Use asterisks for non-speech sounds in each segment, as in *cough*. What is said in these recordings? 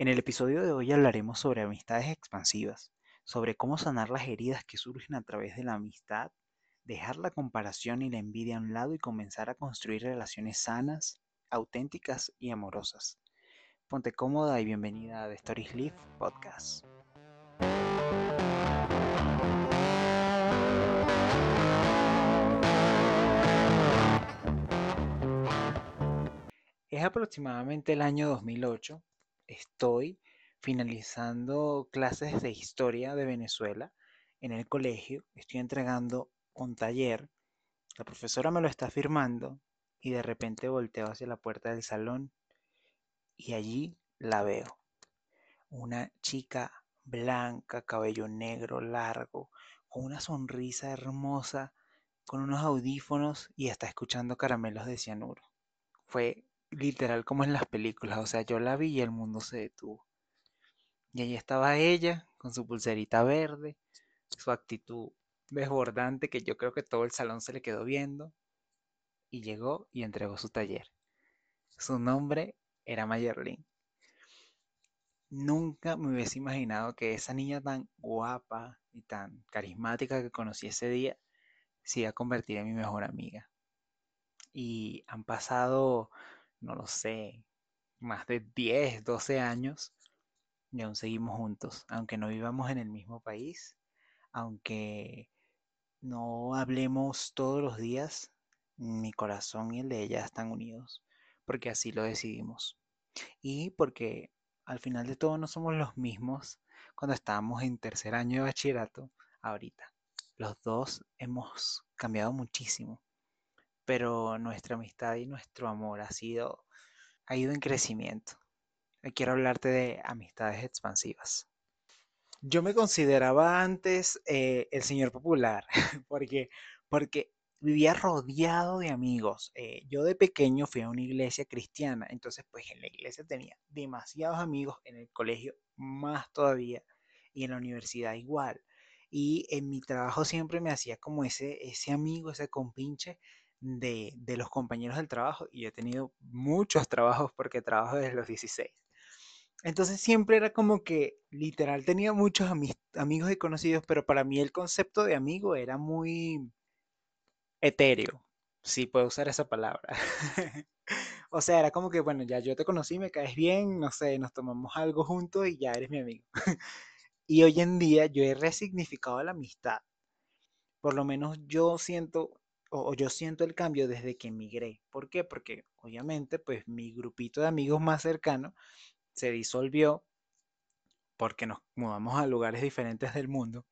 En el episodio de hoy hablaremos sobre amistades expansivas, sobre cómo sanar las heridas que surgen a través de la amistad, dejar la comparación y la envidia a un lado y comenzar a construir relaciones sanas, auténticas y amorosas. Ponte cómoda y bienvenida a The Stories Live Podcast. Es aproximadamente el año 2008. Estoy finalizando clases de historia de Venezuela en el colegio. Estoy entregando un taller. La profesora me lo está firmando y de repente volteo hacia la puerta del salón y allí la veo. Una chica blanca, cabello negro largo, con una sonrisa hermosa, con unos audífonos y está escuchando caramelos de cianuro. Fue literal como en las películas, o sea, yo la vi y el mundo se detuvo. Y allí estaba ella, con su pulserita verde, su actitud desbordante que yo creo que todo el salón se le quedó viendo, y llegó y entregó su taller. Su nombre era Mayerlin. Nunca me hubiese imaginado que esa niña tan guapa y tan carismática que conocí ese día se iba a convertir en mi mejor amiga. Y han pasado no lo sé, más de 10, 12 años y aún seguimos juntos, aunque no vivamos en el mismo país, aunque no hablemos todos los días, mi corazón y el de ella están unidos, porque así lo decidimos. Y porque al final de todo no somos los mismos cuando estábamos en tercer año de bachillerato ahorita. Los dos hemos cambiado muchísimo pero nuestra amistad y nuestro amor ha sido, ha ido en crecimiento. quiero hablarte de amistades expansivas. Yo me consideraba antes eh, el señor popular, *laughs* porque, porque vivía rodeado de amigos. Eh, yo de pequeño fui a una iglesia cristiana, entonces pues en la iglesia tenía demasiados amigos, en el colegio más todavía, y en la universidad igual. Y en mi trabajo siempre me hacía como ese, ese amigo, ese compinche de, los compañeros del trabajo y he tenido muchos trabajos porque trabajo desde los 16. Entonces siempre era como que literal tenía muchos amigos y conocidos, pero para mí el concepto de amigo era muy etéreo, si puedo usar esa palabra. *laughs* o sea, era como que, bueno, ya yo te conocí, me caes bien, no sé, nos tomamos algo juntos y ya eres mi amigo. *laughs* y hoy en día yo he resignificado la amistad. Por lo menos yo siento o, yo siento el cambio desde que emigré. ¿Por qué? Porque obviamente pues mi grupito de amigos más cercano se disolvió porque nos mudamos a lugares diferentes del mundo.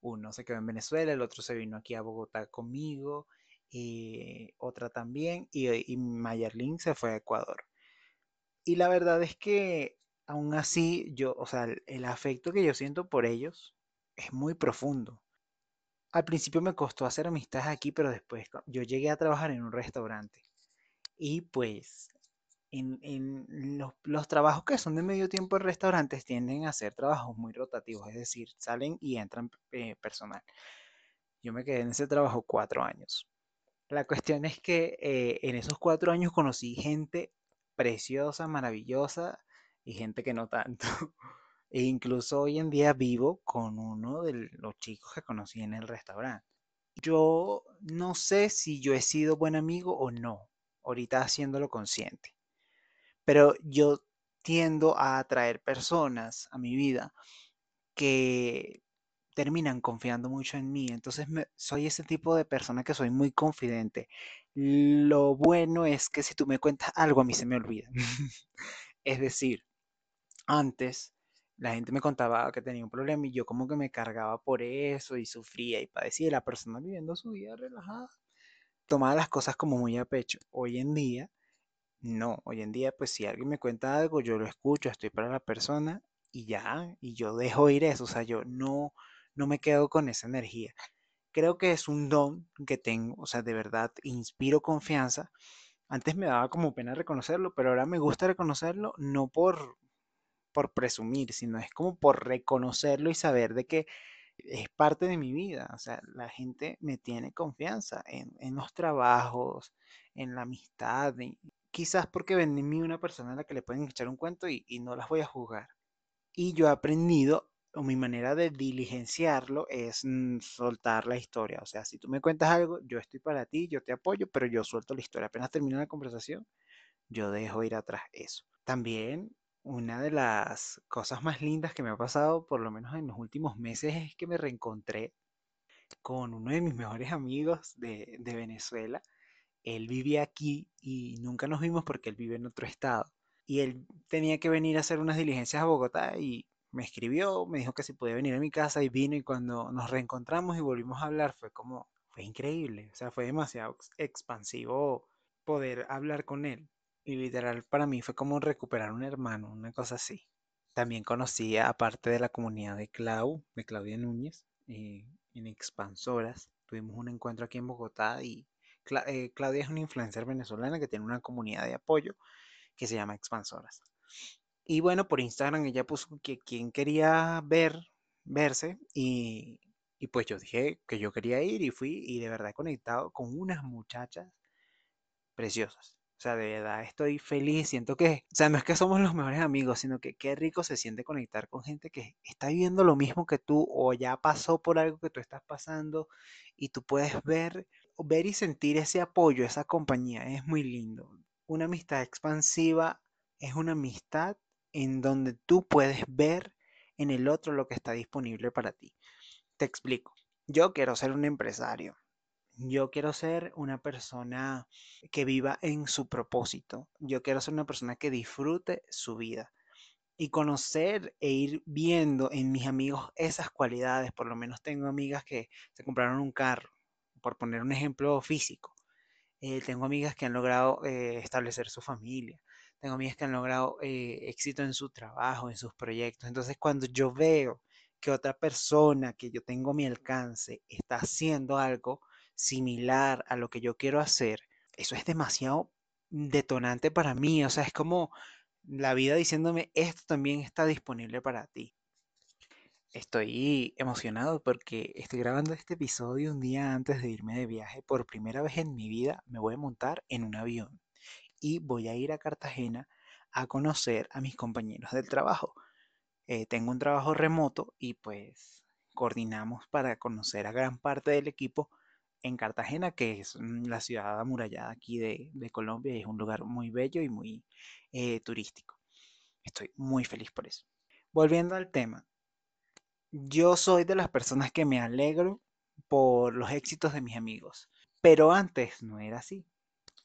Uno se quedó en Venezuela, el otro se vino aquí a Bogotá conmigo, y otra también, y, y Mayerlin se fue a Ecuador. Y la verdad es que aún así, yo, o sea, el afecto que yo siento por ellos es muy profundo al principio me costó hacer amistades aquí, pero después yo llegué a trabajar en un restaurante. Y pues en, los, trabajos que son de medio tiempo en restaurantes tienden a ser trabajos muy rotativos, es decir, salen y entran eh, personal. Yo me quedé en ese trabajo cuatro años. La cuestión es que eh, en esos cuatro años conocí gente preciosa, maravillosa y gente que no tanto. *laughs* E incluso hoy en día vivo con uno de los chicos que conocí en el restaurante. Yo no sé si yo he sido buen amigo o no, ahorita haciéndolo consciente. Pero yo tiendo a atraer personas a mi vida que terminan confiando mucho en mí. Entonces soy ese tipo de persona que soy muy confidente. Lo bueno es que si tú me cuentas algo, a mí se me olvida. *laughs* es decir, antes la gente me contaba que tenía un problema y yo como que me cargaba por eso y sufría y padecía. la persona viviendo su vida relajada tomaba las cosas como muy a pecho. Hoy en día, no. Hoy en día, pues si alguien me cuenta algo, yo lo escucho, estoy para la persona y ya, y yo dejo ir eso. O sea, yo no, no me quedo con esa energía. Creo que es un don que tengo, o sea, de verdad inspiro confianza. Antes me daba como pena reconocerlo, pero ahora me gusta reconocerlo, no por, por presumir, sino es como por reconocerlo y saber de que es parte de mi vida. O sea, la gente me tiene confianza en, los trabajos, en la amistad, quizás porque ven en mí una persona a la que le pueden echar un cuento y, no las voy a juzgar. Y yo he aprendido, o mi manera de diligenciarlo es mm, soltar la historia. O sea, si tú me cuentas algo, yo estoy para ti, yo te apoyo, pero yo suelto la historia. Apenas termina la conversación, yo dejo ir atrás eso. También una de las cosas más lindas que me ha pasado, por lo menos en los últimos meses, es que me reencontré con uno de mis mejores amigos de, Venezuela. Él vive aquí y nunca nos vimos porque él vive en otro estado. Y él tenía que venir a hacer unas diligencias a Bogotá y me escribió, me dijo que si podía venir a mi casa y vino y cuando nos reencontramos y volvimos a hablar fue como, fue increíble, o sea, fue demasiado ex- expansivo poder hablar con él. Y literal para mí fue como recuperar un hermano, una cosa así. También conocí, aparte de la comunidad de Clau, de Claudia Núñez, eh, en Expansoras. Tuvimos un encuentro aquí en Bogotá y eh, Claudia es una influencer venezolana que tiene una comunidad de apoyo que se llama Expansoras. Y bueno, por Instagram ella puso que quien quería ver, verse y, y pues yo dije que yo quería ir y fui y de verdad he conectado con unas muchachas preciosas. O sea, de verdad estoy feliz, siento que, o sea, no es que somos los mejores amigos, sino que qué rico se siente conectar con gente que está viviendo lo mismo que tú o ya pasó por algo que tú estás pasando y tú puedes ver, ver y sentir ese apoyo, esa compañía, es muy lindo. Una amistad expansiva es una amistad en donde tú puedes ver en el otro lo que está disponible para ti. Te explico. Yo quiero ser un empresario. Yo quiero ser una persona que viva en su propósito. Yo quiero ser una persona que disfrute su vida y conocer e ir viendo en mis amigos esas cualidades. Por lo menos tengo amigas que se compraron un carro, por poner un ejemplo físico. Eh, tengo amigas que han logrado eh, establecer su familia. Tengo amigas que han logrado eh, éxito en su trabajo, en sus proyectos. Entonces, cuando yo veo que otra persona que yo tengo a mi alcance está haciendo algo similar a lo que yo quiero hacer, eso es demasiado detonante para mí. O sea, es como la vida diciéndome, esto también está disponible para ti. Estoy emocionado porque estoy grabando este episodio un día antes de irme de viaje. Por primera vez en mi vida me voy a montar en un avión y voy a ir a Cartagena a conocer a mis compañeros del trabajo. Eh, tengo un trabajo remoto y pues coordinamos para conocer a gran parte del equipo en Cartagena, que es mm, la ciudad amurallada aquí de, de Colombia es un lugar muy bello y muy eh, turístico. Estoy muy feliz por eso. Volviendo al tema, yo soy de las personas que me alegro por los éxitos de mis amigos, pero antes no era así.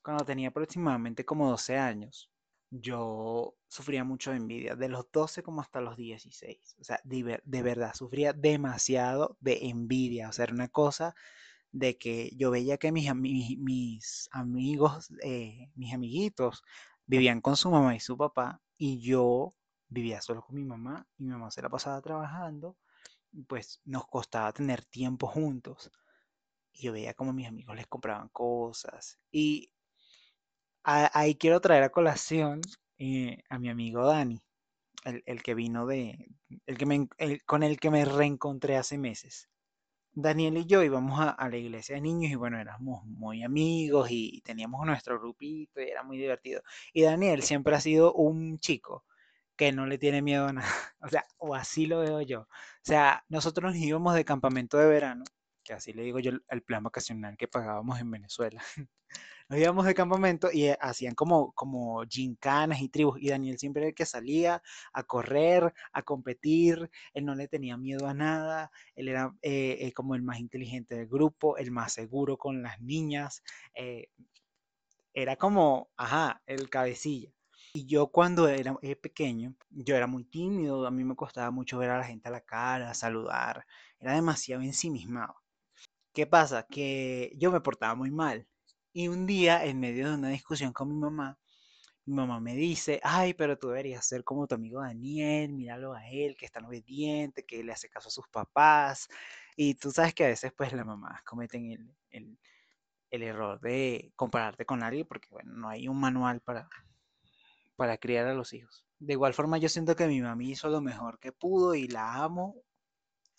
Cuando tenía aproximadamente como 12 años, yo sufría mucho de envidia, de los 12 como hasta los 16. O sea, de, de verdad, sufría demasiado de envidia. O sea, era una cosa de que yo veía que mis, mis amigos, eh, mis amiguitos, vivían con su mamá y su papá, y yo vivía solo con mi mamá, y mi mamá se la pasaba trabajando, pues nos costaba tener tiempo juntos. Y yo veía como mis amigos les compraban cosas. Y a- ahí quiero traer a colación eh, a mi amigo Dani, el, el que vino de, el que me, el- con el que me reencontré hace meses. Daniel y yo íbamos a, la iglesia de niños y bueno, éramos muy amigos y teníamos nuestro grupito y era muy divertido. Y Daniel siempre ha sido un chico que no le tiene miedo a nada, *laughs* o sea, o así lo veo yo. O sea, nosotros nos íbamos de campamento de verano, que así le digo yo el plan vacacional que pagábamos en Venezuela. *laughs* Nos íbamos de campamento y eh, hacían como, como gincanas y tribus. Y Daniel siempre era el que salía a correr, a competir. Él no le tenía miedo a nada. Él era eh, eh, como el más inteligente del grupo, el más seguro con las niñas. era como, ajá, el cabecilla. Y yo cuando era pequeño, yo era muy tímido. A mí me costaba mucho ver a la gente a la cara, saludar. Era demasiado ensimismado. ¿Qué pasa? Que yo me portaba muy mal. Y un día, en medio de una discusión con mi mamá, mi mamá me dice, ay, pero tú deberías ser como tu amigo Daniel, míralo a él, que es tan obediente, que le hace caso a sus papás. Y tú sabes que a veces pues las mamás cometen el, el- error de compararte con alguien porque, bueno, no hay un manual para, para criar a los hijos. De igual forma, yo siento que mi mamá hizo lo mejor que pudo y la amo. O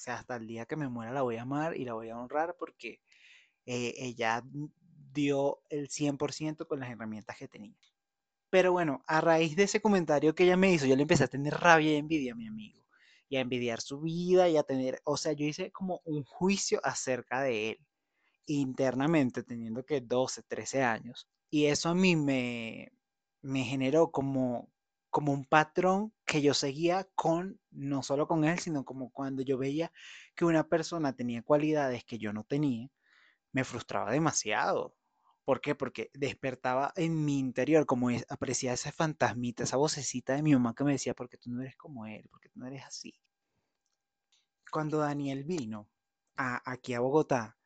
sea, hasta el día que me muera la voy a amar y la voy a honrar porque eh, ella dio el 100% con las herramientas que tenía. Pero bueno, a raíz de ese comentario que ella me hizo, yo le empecé a tener rabia y envidia a mi amigo. Y a envidiar su vida y a tener, o sea, yo hice como un juicio acerca de él, internamente, teniendo que 12, 13 años. Y eso a mí me, me generó como, como un patrón que yo seguía con, no solo con él, sino como cuando yo veía que una persona tenía cualidades que yo no tenía, me frustraba demasiado. ¿Por qué? Porque despertaba en mi interior, como es, apreciaba esa fantasmita, esa vocecita de mi mamá que me decía, porque tú no eres como él, porque tú no eres así. Cuando Daniel vino a, aquí a Bogotá,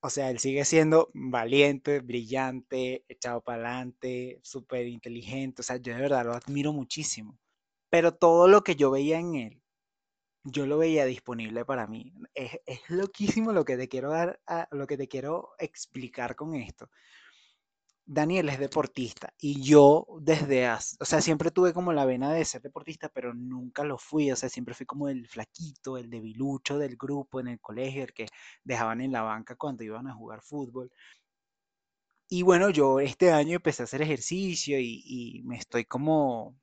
o sea, él sigue siendo valiente, brillante, echado para adelante, súper inteligente, o sea, yo de verdad lo admiro muchísimo. Pero todo lo que yo veía en él, yo lo veía disponible para mí. Es, es loquísimo lo que te quiero dar, a- lo que te quiero explicar con esto. Daniel es deportista y yo desde, hace- o sea, siempre tuve como la vena de ser deportista, pero nunca lo fui, o sea, siempre fui como el flaquito, el debilucho del grupo en el colegio, el que dejaban en la banca cuando iban a jugar fútbol. Y bueno, yo este año empecé a hacer ejercicio y, y me estoy como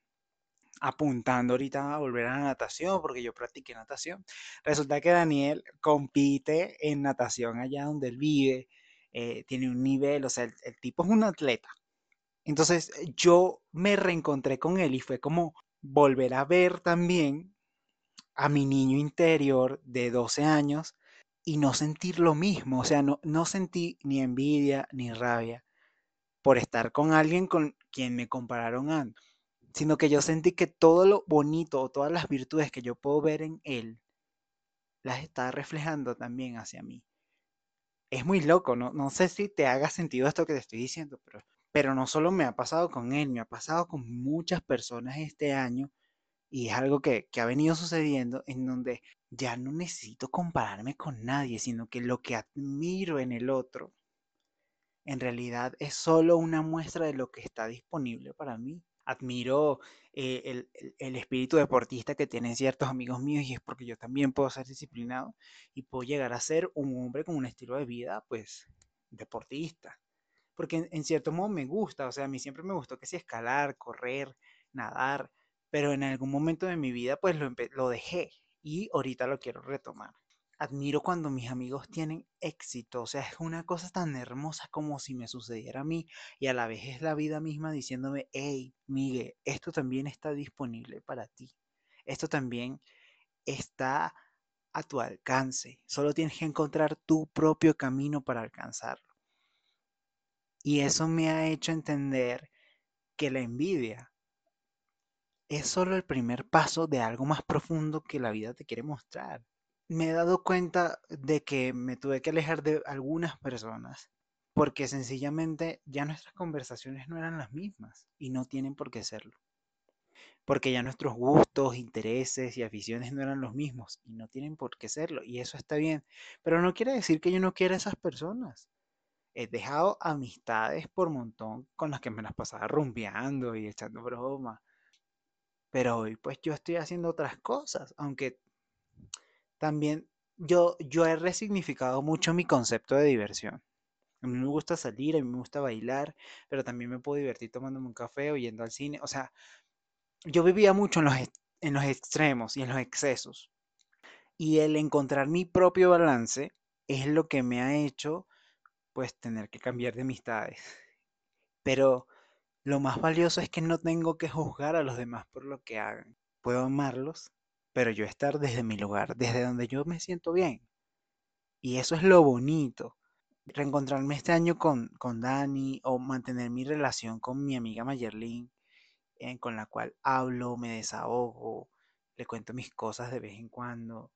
apuntando ahorita a volver a la natación, porque yo practiqué natación. Resulta que Daniel compite en natación allá donde él vive, eh, tiene un nivel, o sea, el, el tipo es un atleta. Entonces yo me reencontré con él y fue como volver a ver también a mi niño interior de 12 años y no sentir lo mismo, o sea, no, no sentí ni envidia ni rabia por estar con alguien con quien me compararon antes sino que yo sentí que todo lo bonito o todas las virtudes que yo puedo ver en él, las está reflejando también hacia mí. Es muy loco, no, no sé si te haga sentido esto que te estoy diciendo, pero, pero no solo me ha pasado con él, me ha pasado con muchas personas este año y es algo que, que ha venido sucediendo en donde ya no necesito compararme con nadie, sino que lo que admiro en el otro en realidad es solo una muestra de lo que está disponible para mí. Admiro eh, el, el- espíritu deportista que tienen ciertos amigos míos y es porque yo también puedo ser disciplinado y puedo llegar a ser un hombre con un estilo de vida, pues, deportista. Porque en, cierto modo me gusta, o sea, a mí siempre me gustó que si escalar, correr, nadar, pero en algún momento de mi vida, pues lo, lo dejé y ahorita lo quiero retomar. Admiro cuando mis amigos tienen éxito, o sea, es una cosa tan hermosa como si me sucediera a mí y a la vez es la vida misma diciéndome, hey, Miguel, esto también está disponible para ti, esto también está a tu alcance, solo tienes que encontrar tu propio camino para alcanzarlo. Y eso me ha hecho entender que la envidia es solo el primer paso de algo más profundo que la vida te quiere mostrar. Me he dado cuenta de que me tuve que alejar de algunas personas porque sencillamente ya nuestras conversaciones no eran las mismas y no tienen por qué serlo. Porque ya nuestros gustos, intereses y aficiones no eran los mismos y no tienen por qué serlo. Y eso está bien. Pero no quiere decir que yo no quiera a esas personas. He dejado amistades por montón con las que me las pasaba rumbeando y echando bromas. Pero hoy pues yo estoy haciendo otras cosas, aunque también yo, yo he resignificado mucho mi concepto de diversión. A mí me gusta salir, a mí me gusta bailar, pero también me puedo divertir tomándome un café o yendo al cine. O sea, yo vivía mucho en los, en los extremos y en los excesos. Y el encontrar mi propio balance es lo que me ha hecho, pues, tener que cambiar de amistades. Pero lo más valioso es que no tengo que juzgar a los demás por lo que hagan. Puedo amarlos, pero yo estar desde mi lugar, desde donde yo me siento bien. Y eso es lo bonito. Reencontrarme este año con, con Dani o mantener mi relación con mi amiga Mayerlin, con la cual hablo, me desahogo, le cuento mis cosas de vez en cuando.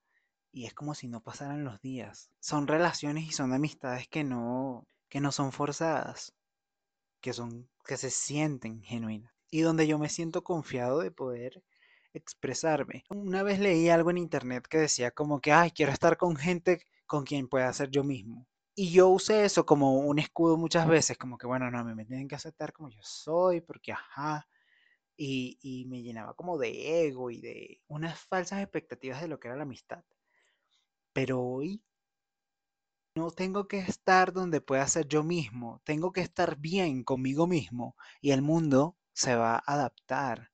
Y es como si no pasaran los días. Son relaciones y son amistades que no, que no son forzadas, que son, que se sienten genuinas. Y donde yo me siento confiado de poder expresarme. Una vez leí algo en internet que decía como que, ay, quiero estar con gente con quien pueda ser yo mismo. Y yo usé eso como un escudo muchas veces, como que, bueno, no, me tienen que aceptar como yo soy, porque, ajá, y, y me llenaba como de ego y de unas falsas expectativas de lo que era la amistad. Pero hoy no tengo que estar donde pueda ser yo mismo, tengo que estar bien conmigo mismo y el mundo se va a adaptar.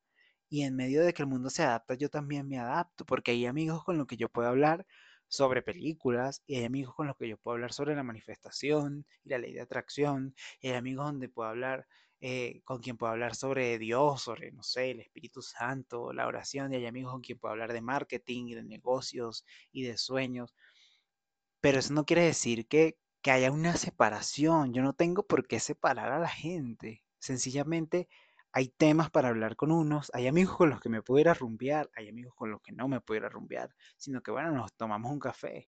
Y en medio de que el mundo se adapta, yo también me adapto, porque hay amigos con los que yo puedo hablar sobre películas, y hay amigos con los que yo puedo hablar sobre la manifestación y la ley de atracción, y hay amigos donde puedo hablar, eh, con quien puedo hablar sobre Dios, sobre, no sé, el Espíritu Santo, la oración, y hay amigos con quien puedo hablar de marketing y de negocios y de sueños. Pero eso no quiere decir que, que haya una separación. Yo no tengo por qué separar a la gente. Sencillamente hay temas para hablar con unos, hay amigos con los que me puedo ir a rumbear, hay amigos con los que no me puedo ir a rumbear, sino que bueno, nos tomamos un café.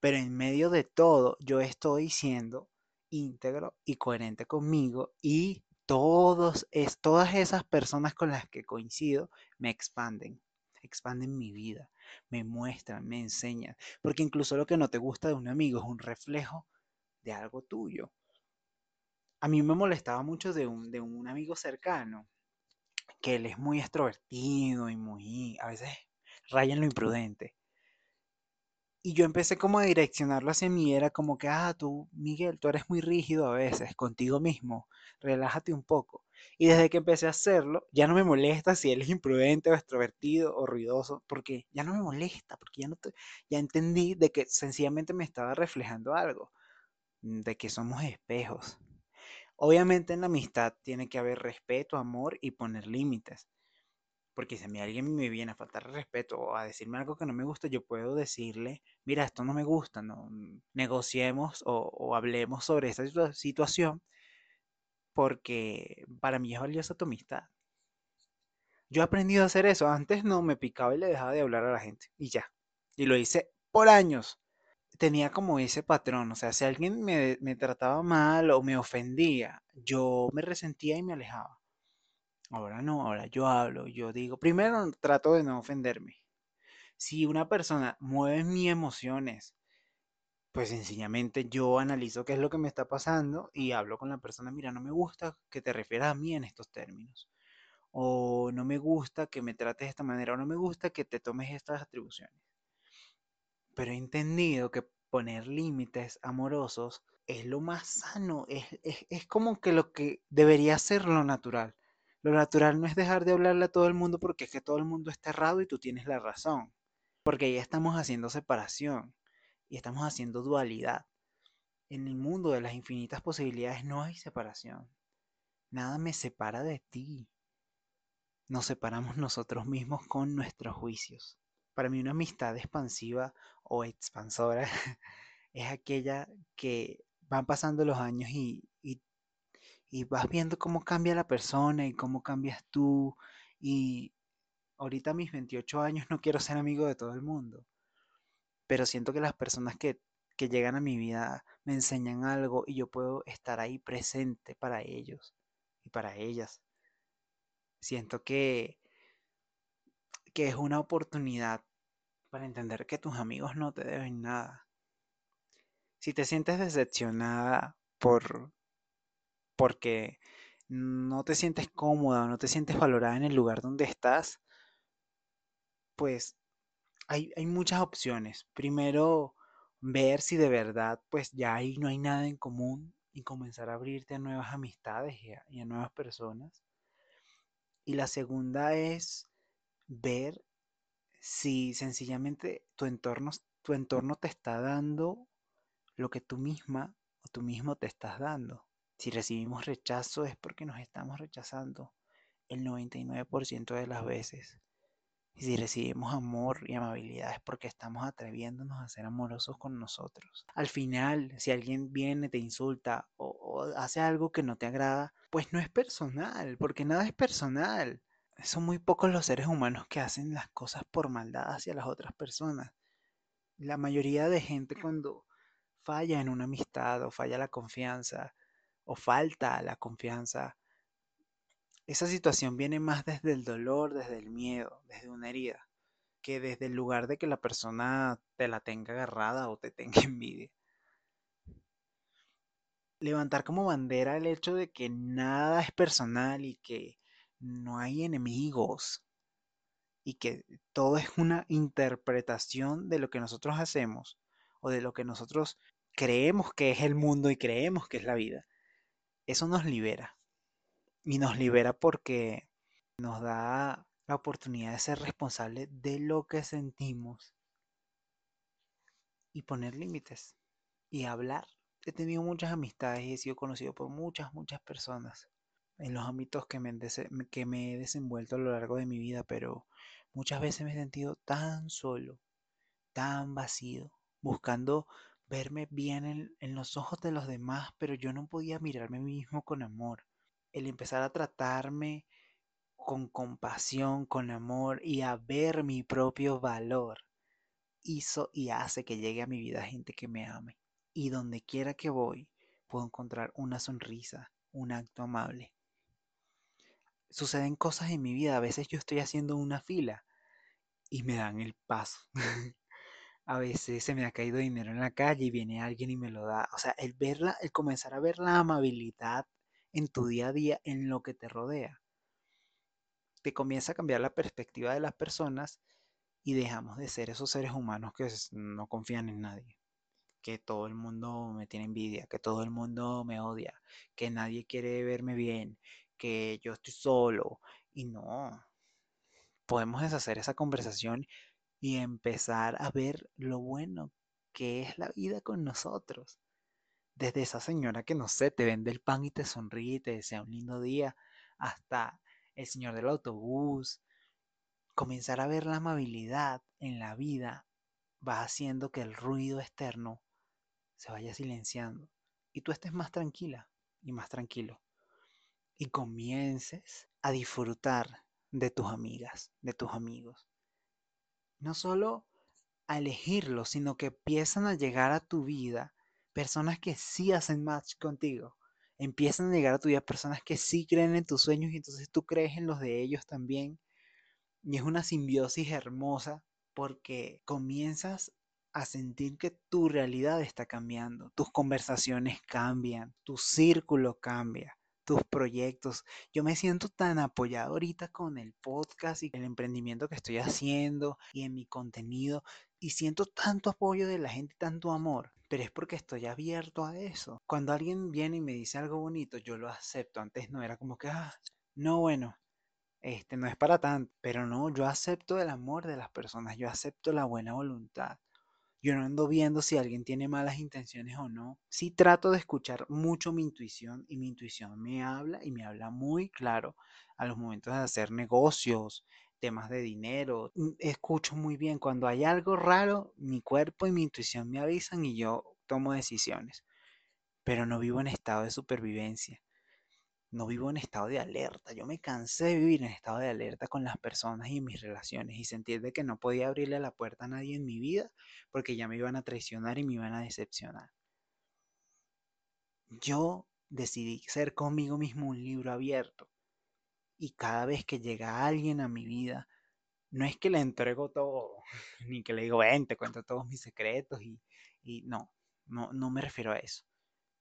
Pero en medio de todo, yo estoy siendo íntegro y coherente conmigo y todos es, todas esas personas con las que coincido me expanden, expanden mi vida, me muestran, me enseñan, porque incluso lo que no te gusta de un amigo es un reflejo de algo tuyo a mí me molestaba mucho de un, de un amigo cercano, que él es muy extrovertido y muy, a veces raya en lo imprudente. Y yo empecé como a direccionarlo hacia mí, era como que, ah, tú, Miguel, tú eres muy rígido a veces contigo mismo, relájate un poco. Y desde que empecé a hacerlo, ya no me molesta si él es imprudente o extrovertido o ruidoso, porque ya no me molesta, porque ya, no ya entendí de que sencillamente me estaba reflejando algo, de que somos espejos. Obviamente en la amistad tiene que haber respeto, amor y poner límites. Porque si a mí alguien me viene a faltar respeto o a decirme algo que no me gusta, yo puedo decirle, mira, esto no me gusta, no negociemos o, hablemos sobre esta situación porque para mí es valiosa tu amistad. Yo he aprendido a hacer eso. Antes no me picaba y le dejaba de hablar a la gente y ya. Y lo hice por años tenía como ese patrón, o sea, si alguien me, me trataba mal o me ofendía, yo me resentía y me alejaba. Ahora no, ahora yo hablo, yo digo, primero trato de no ofenderme. Si una persona mueve mis emociones, pues sencillamente yo analizo qué es lo que me está pasando y hablo con la persona, mira, no me gusta que te refieras a mí en estos términos. O no me gusta que me trates de esta manera, o no me gusta que te tomes estas atribuciones pero he entendido que poner límites amorosos es lo más sano, es, es, como que lo que debería ser lo natural. Lo natural no es dejar de hablarle a todo el mundo porque es que todo el mundo está errado y tú tienes la razón. Porque ya estamos haciendo separación y estamos haciendo dualidad. En el mundo de las infinitas posibilidades no hay separación. Nada me separa de ti. Nos separamos nosotros mismos con nuestros juicios. Para mí una amistad expansiva o expansora *laughs* es aquella que van pasando los años y, y, vas viendo cómo cambia la persona y cómo cambias tú. Y ahorita mis 28 años no quiero ser amigo de todo el mundo, pero siento que las personas que, que llegan a mi vida me enseñan algo y yo puedo estar ahí presente para ellos y para ellas. Siento que que es una oportunidad para entender que tus amigos no te deben nada. Si te sientes decepcionada por porque no te sientes cómoda o no te sientes valorada en el lugar donde estás, pues hay, hay muchas opciones. Primero, ver si de verdad pues ya ahí no hay nada en común y comenzar a abrirte a nuevas amistades y a nuevas personas. Y la segunda es ver si sencillamente tu entorno, tu entorno te está dando lo que tú misma o tú mismo te estás dando. Si recibimos rechazo es porque nos estamos rechazando el 99% de las veces. Y si recibimos amor y amabilidad es porque estamos atreviéndonos a ser amorosos con nosotros. Al final, si alguien viene, te insulta o, o hace algo que no te agrada, pues no es personal, porque nada es personal son muy pocos los seres humanos que hacen las cosas por maldad hacia las otras personas. La mayoría de gente cuando falla en una amistad o falla la confianza o falta la confianza, esa situación viene más desde el dolor, desde el miedo, desde una herida, que desde el lugar de que la persona te la tenga agarrada o te tenga *laughs* envidia. Levantar como bandera el hecho de que nada es personal y que no hay enemigos y que todo es una interpretación de lo que nosotros hacemos o de lo que nosotros creemos que es el mundo y creemos que es la vida. Eso nos libera. y nos libera porque nos da la oportunidad de ser responsable de lo que sentimos y poner límites y hablar. He tenido muchas amistades y he sido conocido por muchas, muchas personas en los ámbitos que me, he desenvuelto a lo largo de mi vida, pero muchas veces me he sentido tan solo, tan vacío, buscando verme bien en, en, los ojos de los demás, pero yo no podía mirarme a mí mismo con amor. El empezar a tratarme con compasión, con amor y a ver mi propio valor hizo y hace que llegue a mi vida gente que me ame. Y donde quiera que voy, puedo encontrar una sonrisa, un acto amable. Suceden cosas en mi vida, a veces yo estoy haciendo una fila y me dan el paso. *laughs* a veces se me ha caído dinero en la calle y viene alguien y me lo da. O sea, el verla, el comenzar a ver la amabilidad en tu día a día, en lo que te rodea, te comienza a cambiar la perspectiva de las personas y dejamos de ser esos seres humanos que no confían en nadie, que todo el mundo me tiene envidia, que todo el mundo me odia, que nadie quiere verme bien, que yo estoy solo y no. Podemos deshacer esa conversación y empezar a ver lo bueno que es la vida con nosotros. Desde esa señora que no sé, te vende el pan y te sonríe y te desea un lindo día, hasta el señor del autobús, comenzar a ver la amabilidad en la vida va haciendo que el ruido externo se vaya silenciando y tú estés más tranquila y más tranquilo y comiences a disfrutar de tus amigas, de tus amigos. No solo a elegirlos, sino que empiezan a llegar a tu vida personas que sí hacen match contigo. Empiezan a llegar a tu vida personas que sí creen en tus sueños y entonces tú crees en los de ellos también y es una simbiosis hermosa porque comienzas a sentir que tu realidad está cambiando, tus conversaciones cambian, tu círculo cambia, tus proyectos. Yo me siento tan apoyado ahorita con el podcast y el emprendimiento que estoy haciendo y en mi contenido y siento tanto apoyo de la gente, tanto amor, pero es porque estoy abierto a eso. Cuando alguien viene y me dice algo bonito, yo lo acepto. Antes no era como que, ah, no, bueno, este, no es para tanto, pero no, yo acepto el amor de las personas, yo acepto la buena voluntad. Yo no ando viendo si alguien tiene malas intenciones o no. Sí trato de escuchar mucho mi intuición y mi intuición me habla y me habla muy claro a los momentos de hacer negocios, temas de dinero. Mm, escucho muy bien. Cuando hay algo raro, mi cuerpo y mi intuición me avisan y yo tomo decisiones. Pero no vivo en estado de supervivencia no vivo en estado de alerta. Yo me cansé de vivir en estado de alerta con las personas y mis relaciones y sentir de que no podía abrirle la puerta a nadie en mi vida porque ya me iban a traicionar y me iban a decepcionar. Yo decidí ser conmigo mismo un libro abierto y cada vez que llega alguien a mi vida, no es que le entrego todo, *laughs* ni que le digo, ven, te cuento todos mis secretos y, y no, no, no me refiero a eso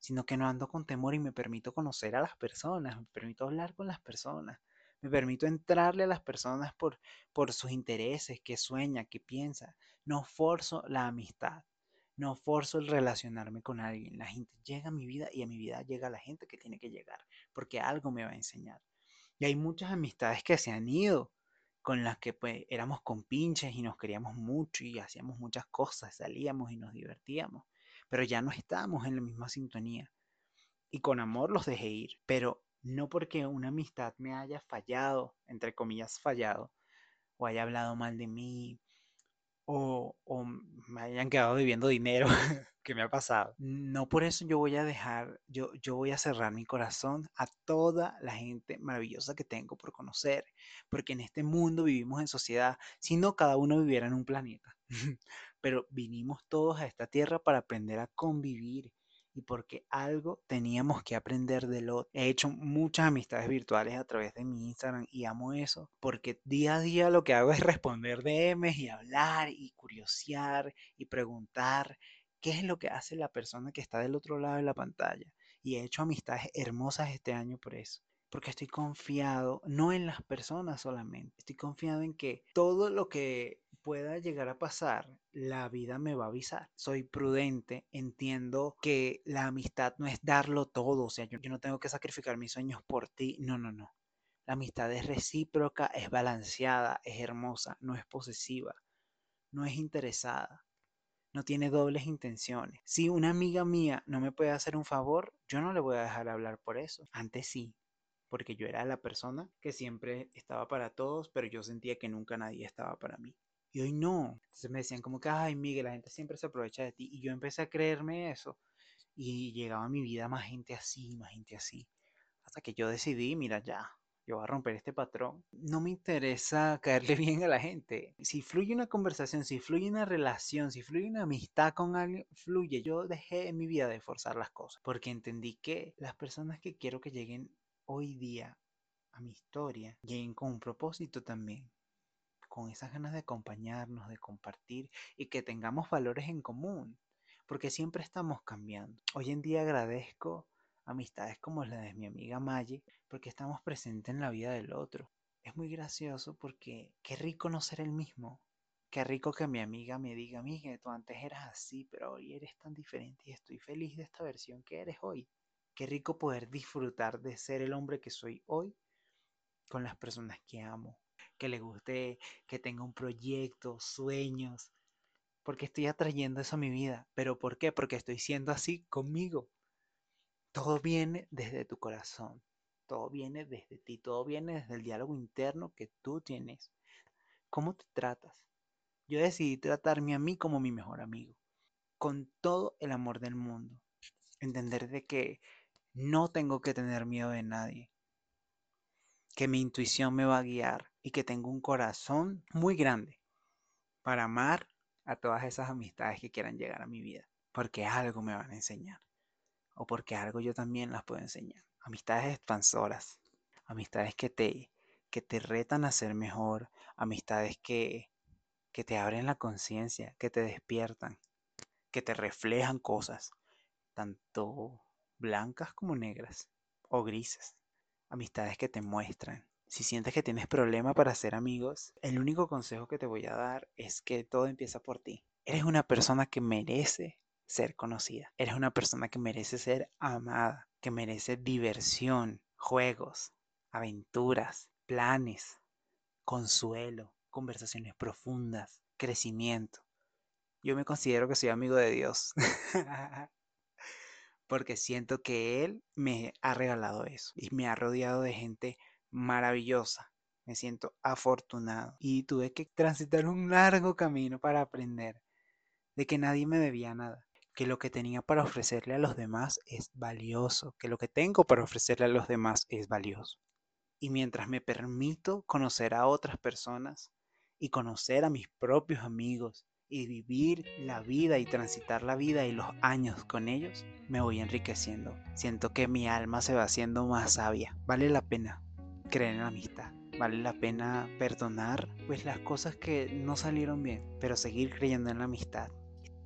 sino que no ando con temor y me permito conocer a las personas, me permito hablar con las personas, me permito entrarle a las personas por, por sus intereses, qué sueña, qué piensa. No forzo la amistad, no forzo el relacionarme con alguien. La gente llega a mi vida y a mi vida llega la gente que tiene que llegar, porque algo me va a enseñar. Y hay muchas amistades que se han ido, con las que pues éramos compinches y nos queríamos mucho y hacíamos muchas cosas, salíamos y nos divertíamos pero ya no estamos en la misma sintonía. Y con amor los dejé ir, pero no porque una amistad me haya fallado, entre comillas fallado, o haya hablado mal de mí, o, me hayan quedado debiendo dinero, *laughs* que me ha pasado. No por eso yo voy a dejar, yo, yo voy a cerrar mi corazón a toda la gente maravillosa que tengo por conocer, porque en este mundo vivimos en sociedad, si no cada uno viviera en un planeta. *laughs* pero vinimos todos a esta tierra para aprender a convivir y porque algo teníamos que aprender de lo. He hecho muchas amistades virtuales a través de mi Instagram y amo eso, porque día a día lo que hago es responder DMs y hablar y curiosear y preguntar qué es lo que hace la persona que está del otro lado de la pantalla. Y he hecho amistades hermosas este año por eso porque estoy confiado no en las personas solamente, estoy confiado en que todo lo que pueda llegar a pasar, la vida me va a avisar. Soy prudente, entiendo que la amistad no es darlo todo, o sea, yo, yo no tengo que sacrificar mis sueños por ti, no, no, no. La amistad es recíproca, es balanceada, es hermosa, no es posesiva, no es interesada, no tiene dobles intenciones. Si una amiga mía no me puede hacer un favor, yo no le voy a dejar hablar por eso. Antes sí, porque yo era la persona que siempre estaba para todos, pero yo sentía que nunca nadie estaba para mí. Y hoy no. Entonces me decían como que, ay, Miguel, la gente siempre se aprovecha de ti. Y yo empecé a creerme eso. Y llegaba a mi vida más gente así, más gente así. Hasta que yo decidí, mira, ya, yo voy a romper este patrón. No me interesa caerle *laughs* bien a la gente. Si fluye una conversación, si fluye una relación, si fluye una amistad con alguien, fluye. Yo dejé en mi vida de forzar las cosas porque entendí que las personas que quiero que lleguen hoy día a mi historia lleguen con un propósito también con esas ganas de acompañarnos, de compartir y que tengamos valores en común, porque siempre estamos cambiando. Hoy en día agradezco amistades como la de mi amiga Maggie, porque estamos presentes en la vida del otro. Es muy gracioso porque qué rico no ser el mismo. Qué rico que mi amiga me diga, Miguel, tú antes eras así, pero hoy eres tan diferente y estoy feliz de esta versión que eres hoy. Qué rico poder disfrutar de ser el hombre que soy hoy con las personas que amo, que le guste, que tenga un proyecto, sueños, porque estoy atrayendo eso a mi vida. ¿Pero por qué? Porque estoy siendo así conmigo. Todo viene desde tu corazón, todo viene desde ti, todo viene desde el diálogo interno que tú tienes. ¿Cómo te tratas? Yo decidí tratarme a mí como mi mejor amigo, con todo el amor del mundo. Entender de que no tengo que tener miedo de nadie, que mi intuición me va a guiar y que tengo un corazón muy grande para amar a todas esas amistades que quieran llegar a mi vida, porque algo me van a enseñar o porque algo yo también las puedo enseñar. Amistades expansoras, amistades que te, que te retan a ser mejor, amistades que, que te abren la conciencia, que te despiertan, que te reflejan cosas, tanto blancas como negras o grises. Amistades que te muestran. Si sientes que tienes problema para ser amigos, el único consejo que te voy a dar es que todo empieza por ti. Eres una persona que merece ser conocida. Eres una persona que merece ser amada, que merece diversión, juegos, aventuras, planes, consuelo, conversaciones profundas, crecimiento. Yo me considero que soy amigo de Dios. *laughs* Porque siento que Él me ha regalado eso y me ha rodeado de gente maravillosa. Me siento afortunado y tuve que transitar un largo camino para aprender de que nadie me debía nada, que lo que tenía para ofrecerle a los demás es valioso, que lo que tengo para ofrecerle a los demás es valioso. Y mientras me permito conocer a otras personas y conocer a mis propios amigos y vivir la vida y transitar la vida y los años con ellos, me voy enriqueciendo. Siento que mi alma se va haciendo más sabia. Vale la pena creer en la amistad. Vale la pena perdonar pues las cosas que no salieron bien, pero seguir creyendo en la amistad.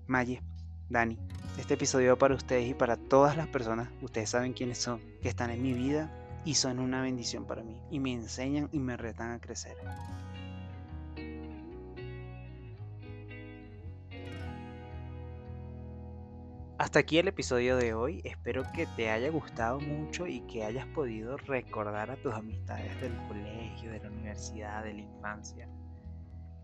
Maye, Dani. Este episodio para ustedes y para todas las personas, ustedes saben quiénes son, que están en mi vida y son una bendición para mí y me enseñan y me retan a crecer. Hasta aquí el episodio de hoy. Espero que te haya gustado mucho y que hayas podido recordar a tus amistades del colegio, de la universidad, de la infancia.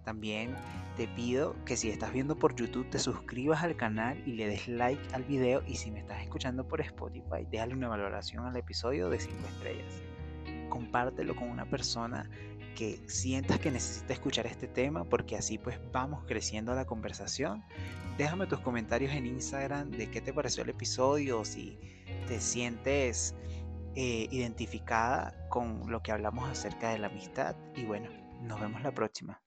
También te pido que si estás viendo por YouTube te suscribas al canal y le des like al video y si me estás escuchando por Spotify déjale una valoración al episodio de 5 estrellas. Compártelo con una persona que sientas que necesita escuchar este tema porque así pues vamos creciendo la conversación. Déjame tus comentarios en Instagram de qué te pareció el episodio si te sientes eh, identificada con lo que hablamos acerca de la amistad y bueno, nos vemos la próxima.